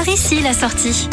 Par ici la sortie.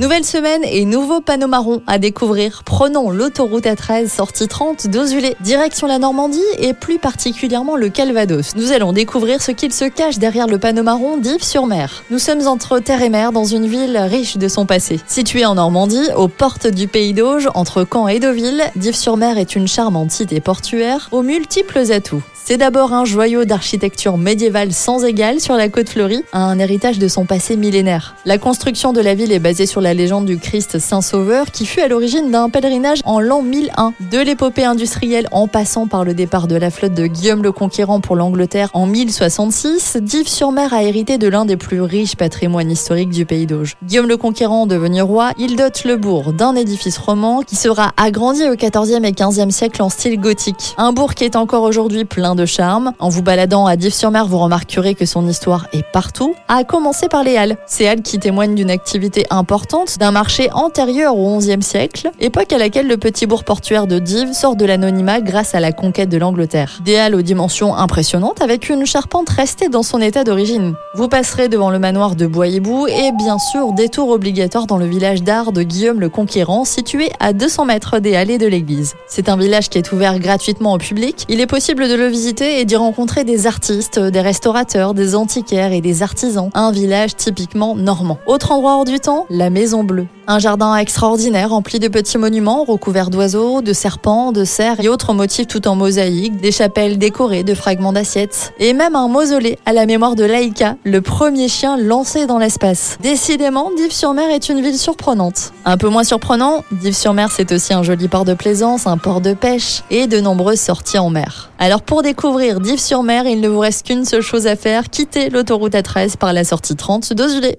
Nouvelle semaine et nouveau panneau marron à découvrir. Prenons l'autoroute A13 sortie 30 d'Ozulé, direction la Normandie et plus particulièrement le Calvados. Nous allons découvrir ce qu'il se cache derrière le panneau marron d'Yves-sur-Mer. Nous sommes entre terre et mer dans une ville riche de son passé. Située en Normandie, aux portes du pays d'Auge, entre Caen et Deauville, d'Yves-sur-Mer est une charmante cité portuaire aux multiples atouts. C'est d'abord un joyau d'architecture médiévale sans égal sur la côte fleurie, un héritage de son passé millénaire. La construction de la ville est basée sur la légende du Christ Saint-Sauveur qui fut à l'origine d'un pèlerinage en l'an 1001. De l'épopée industrielle en passant par le départ de la flotte de Guillaume le Conquérant pour l'Angleterre en 1066, Dives-sur-Mer a hérité de l'un des plus riches patrimoines historiques du pays d'Auge. Guillaume le Conquérant devenu roi, il dote le bourg d'un édifice roman qui sera agrandi au 14e et 15e siècle en style gothique. Un bourg qui est encore aujourd'hui plein de charme. En vous baladant à Dives-sur-Mer, vous remarquerez que son histoire est partout, à commencer par les Halles. Ces Halles qui témoignent d'une activité importante, d'un marché antérieur au XIe siècle, époque à laquelle le petit bourg portuaire de Dives sort de l'anonymat grâce à la conquête de l'Angleterre. Des aux dimensions impressionnantes avec une charpente restée dans son état d'origine. Vous passerez devant le manoir de Bois-Hibou et bien sûr détour obligatoire dans le village d'art de Guillaume le Conquérant situé à 200 mètres des Halles de l'église. C'est un village qui est ouvert gratuitement au public. Il est possible de le visiter et d'y rencontrer des artistes, des restaurateurs, des antiquaires et des artisans. Un village typiquement normand. Autre endroit hors du temps, la Maison Bleue. Un jardin extraordinaire rempli de petits monuments recouverts d'oiseaux, de serpents, de cerfs et autres motifs tout en mosaïque, des chapelles décorées de fragments d'assiettes et même un mausolée à la mémoire de Laïka, le premier chien lancé dans l'espace. Décidément, Dives-sur-Mer est une ville surprenante. Un peu moins surprenant, Dives-sur-Mer c'est aussi un joli port de plaisance, un port de pêche et de nombreuses sorties en mer. Alors pour découvrir Dives-sur-Mer, il ne vous reste qu'une seule chose à faire, quitter l'autoroute A13 par la sortie 30 d'Ozulé.